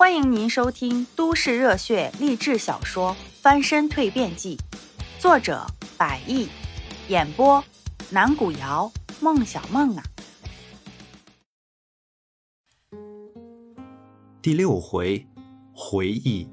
欢迎您收听都市热血励志小说《翻身蜕变记》，作者：百亿，演播：南古瑶、孟小梦啊。第六回，回忆。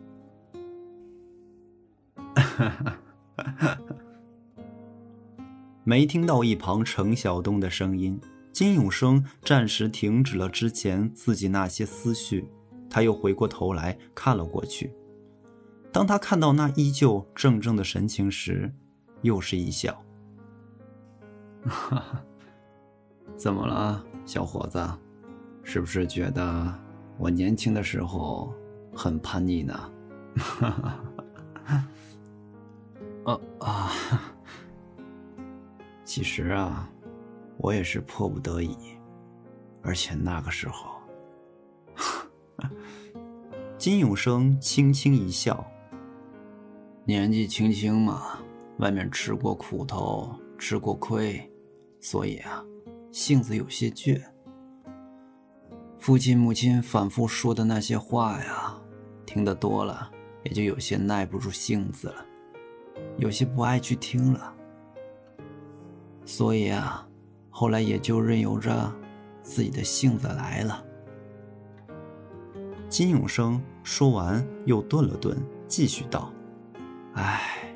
没听到一旁程晓东的声音，金永生暂时停止了之前自己那些思绪。他又回过头来看了过去，当他看到那依旧怔怔的神情时，又是一笑。怎么了，小伙子？是不是觉得我年轻的时候很叛逆呢？啊啊！其实啊，我也是迫不得已，而且那个时候。金永生轻轻一笑。年纪轻轻嘛，外面吃过苦头，吃过亏，所以啊，性子有些倔。父亲母亲反复说的那些话呀，听得多了，也就有些耐不住性子了，有些不爱去听了。所以啊，后来也就任由着自己的性子来了。金永生说完，又顿了顿，继续道：“唉，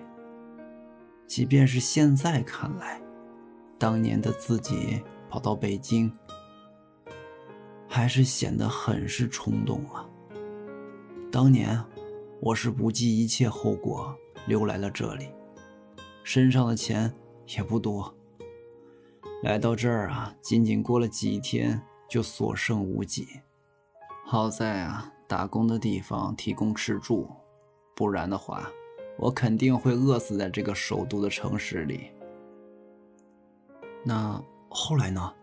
即便是现在看来，当年的自己跑到北京，还是显得很是冲动啊。当年我是不计一切后果溜来了这里，身上的钱也不多，来到这儿啊，仅仅过了几天，就所剩无几。”好在啊，打工的地方提供吃住，不然的话，我肯定会饿死在这个首都的城市里。那后来呢？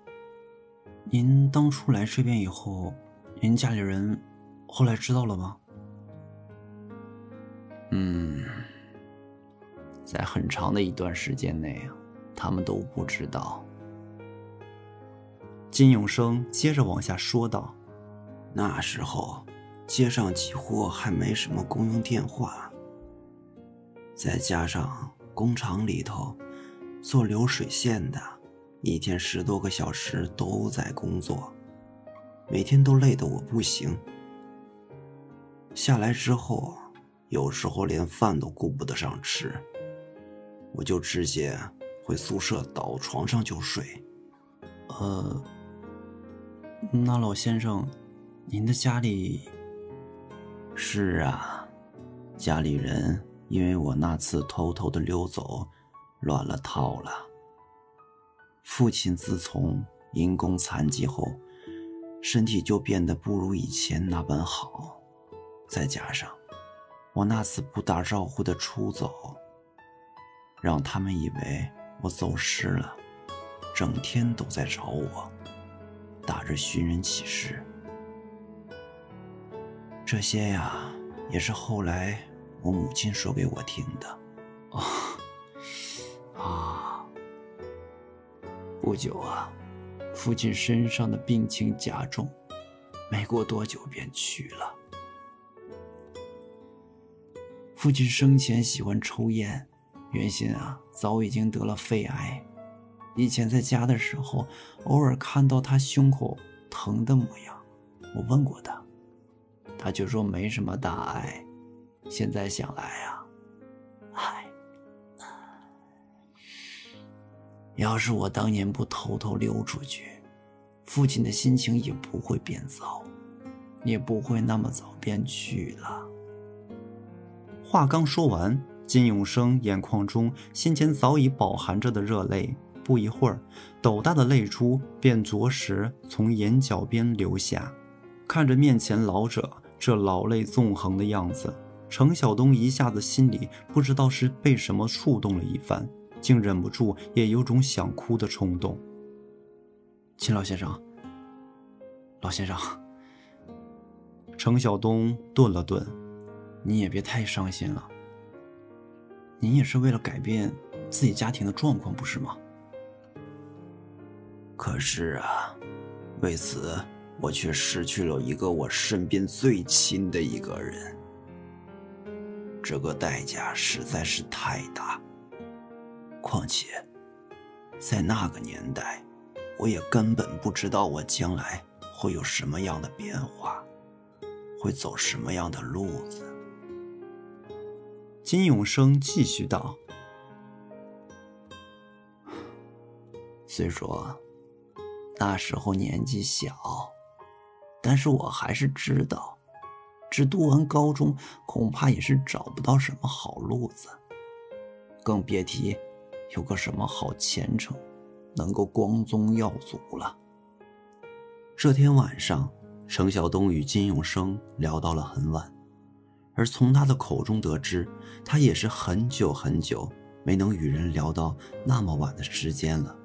您当初来这边以后，您家里人后来知道了吗？嗯，在很长的一段时间内，他们都不知道。金永生接着往下说道。那时候，街上几乎还没什么公用电话，再加上工厂里头做流水线的，一天十多个小时都在工作，每天都累得我不行。下来之后，有时候连饭都顾不得上吃，我就直接回宿舍倒床上就睡。呃，那老先生。您的家里是啊，家里人因为我那次偷偷的溜走，乱了套了。父亲自从因公残疾后，身体就变得不如以前那般好，再加上我那次不打招呼的出走，让他们以为我走失了，整天都在找我，打着寻人启事。这些呀，也是后来我母亲说给我听的。哦，啊，不久啊，父亲身上的病情加重，没过多久便去了。父亲生前喜欢抽烟，原先啊早已经得了肺癌。以前在家的时候，偶尔看到他胸口疼的模样，我问过他。他就说没什么大碍，现在想来啊，唉，要是我当年不偷偷溜出去，父亲的心情也不会变糟，也不会那么早便去了。话刚说完，金永生眼眶中先前早已饱含着的热泪，不一会儿，斗大的泪珠便着实从眼角边流下，看着面前老者。这老泪纵横的样子，程晓东一下子心里不知道是被什么触动了一番，竟忍不住也有种想哭的冲动。秦老先生，老先生，程晓东顿了顿，你也别太伤心了。您也是为了改变自己家庭的状况，不是吗？可是啊，为此我却失去了一个我身边最亲的一个人。这个代价实在是太大。况且，在那个年代，我也根本不知道我将来会有什么样的变化，会走什么样的路子。金永生继续道：“ 虽说那时候年纪小，但是我还是知道。”只读完高中，恐怕也是找不到什么好路子，更别提有个什么好前程，能够光宗耀祖了。这天晚上，程晓东与金永生聊到了很晚，而从他的口中得知，他也是很久很久没能与人聊到那么晚的时间了。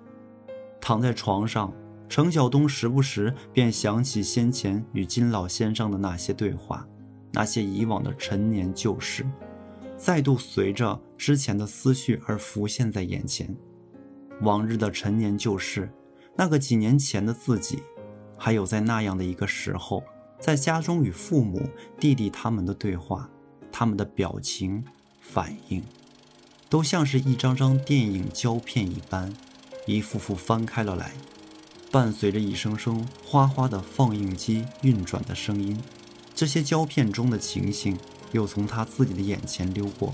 躺在床上，程晓东时不时便想起先前与金老先生的那些对话。那些以往的陈年旧事，再度随着之前的思绪而浮现在眼前。往日的陈年旧事，那个几年前的自己，还有在那样的一个时候，在家中与父母、弟弟他们的对话，他们的表情、反应，都像是一张张电影胶片一般，一幅幅翻开了来，伴随着一声声哗哗的放映机运转的声音。这些胶片中的情形又从他自己的眼前溜过。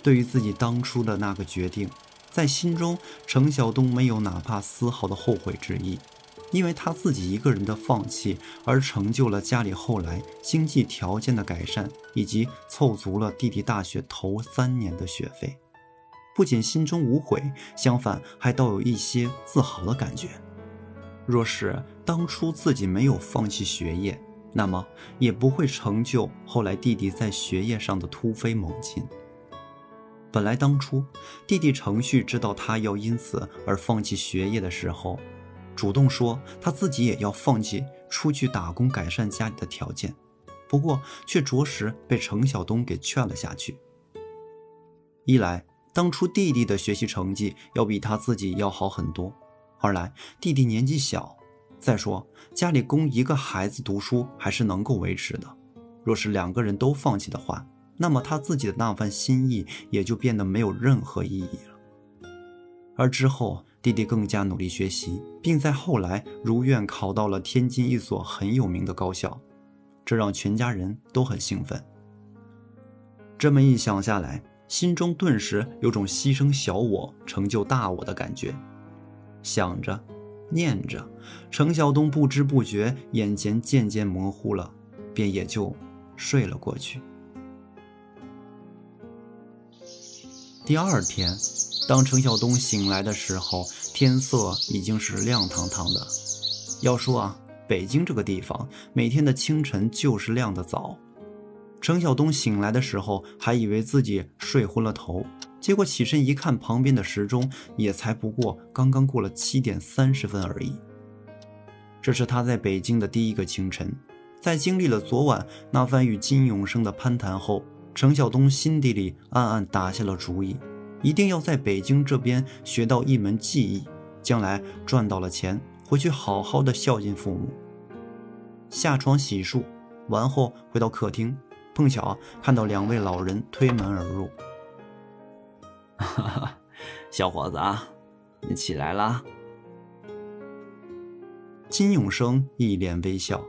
对于自己当初的那个决定，在心中，程晓东没有哪怕丝毫的后悔之意，因为他自己一个人的放弃，而成就了家里后来经济条件的改善，以及凑足了弟弟大学头三年的学费。不仅心中无悔，相反还倒有一些自豪的感觉。若是当初自己没有放弃学业，那么也不会成就后来弟弟在学业上的突飞猛进。本来当初弟弟程旭知道他要因此而放弃学业的时候，主动说他自己也要放弃出去打工改善家里的条件，不过却着实被程晓东给劝了下去。一来当初弟弟的学习成绩要比他自己要好很多，二来弟弟年纪小。再说，家里供一个孩子读书还是能够维持的。若是两个人都放弃的话，那么他自己的那份心意也就变得没有任何意义了。而之后，弟弟更加努力学习，并在后来如愿考到了天津一所很有名的高校，这让全家人都很兴奋。这么一想下来，心中顿时有种牺牲小我成就大我的感觉。想着。念着，程晓东不知不觉眼前渐渐模糊了，便也就睡了过去。第二天，当程晓东醒来的时候，天色已经是亮堂堂的。要说啊，北京这个地方，每天的清晨就是亮的早。程晓东醒来的时候，还以为自己睡昏了头。结果起身一看，旁边的时钟也才不过刚刚过了七点三十分而已。这是他在北京的第一个清晨，在经历了昨晚那番与金永生的攀谈后，程晓东心底里暗暗打下了主意，一定要在北京这边学到一门技艺，将来赚到了钱，回去好好的孝敬父母。下床洗漱完后，回到客厅，碰巧看到两位老人推门而入。哈哈，小伙子啊，你起来啦！金永生一脸微笑，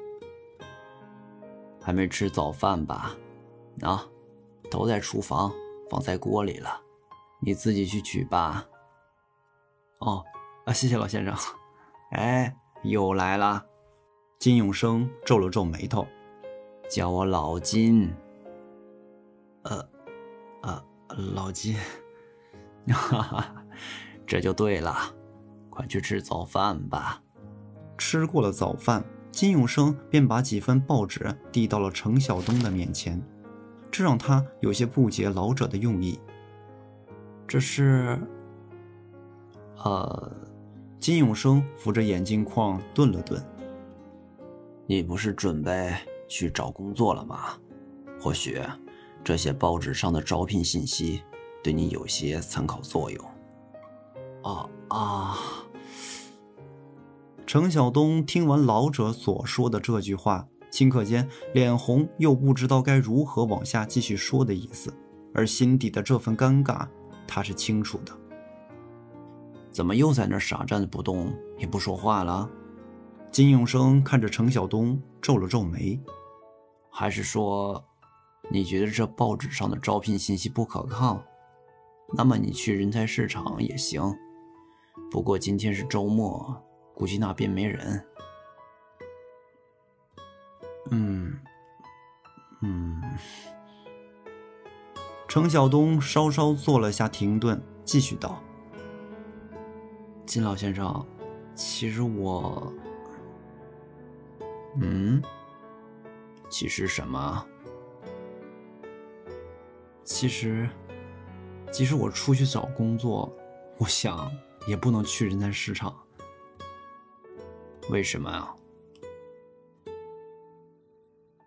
还没吃早饭吧？啊，都在厨房，放在锅里了，你自己去取吧。哦，啊，谢谢老先生。哎，又来了。金永生皱了皱眉头，叫我老金。呃，呃，老金。哈哈，这就对了，快去吃早饭吧。吃过了早饭，金永生便把几份报纸递到了程晓东的面前，这让他有些不解老者的用意。这是……呃，金永生扶着眼镜框顿了顿。你不是准备去找工作了吗？或许这些报纸上的招聘信息。对你有些参考作用。啊啊！程晓东听完老者所说的这句话，顷刻间脸红，又不知道该如何往下继续说的意思，而心底的这份尴尬，他是清楚的。怎么又在那傻站着不动，也不说话了？金永生看着程晓东，皱了皱眉。还是说，你觉得这报纸上的招聘信息不可靠？那么你去人才市场也行。不过今天是周末，估计那边没人。嗯，嗯。程晓东稍稍做了下停顿，继续道。金老先生，其实我……嗯，其实什么？其实，即使我出去找工作，我想也不能去人才市场。为什么啊？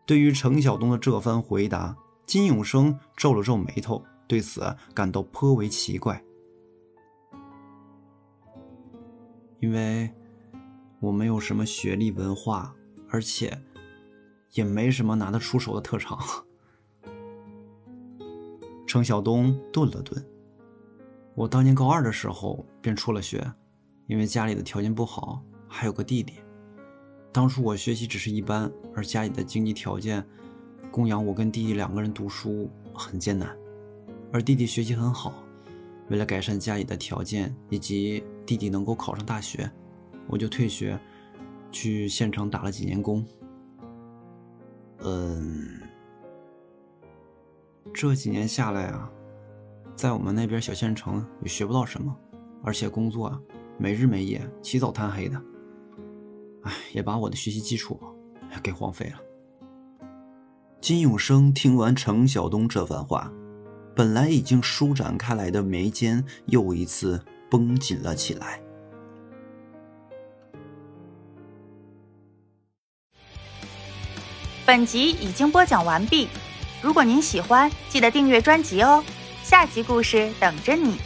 对于程晓东的这番回答，金永生皱了皱眉头，对此感到颇为奇怪。因为我没有什么学历文化，而且也没什么拿得出手的特长。程晓东顿了顿，我当年高二的时候便辍了学，因为家里的条件不好，还有个弟弟。当初我学习只是一般，而家里的经济条件供养我跟弟弟两个人读书很艰难，而弟弟学习很好。为了改善家里的条件，以及弟弟能够考上大学，我就退学，去县城打了几年工。嗯，这几年下来啊，在我们那边小县城也学不到什么，而且工作啊，没日没夜，起早贪黑的，哎，也把我的学习基础给荒废了。金永生听完程晓东这番话。本来已经舒展开来的眉间又一次绷紧了起来。本集已经播讲完毕，如果您喜欢，记得订阅专辑哦，下集故事等着你。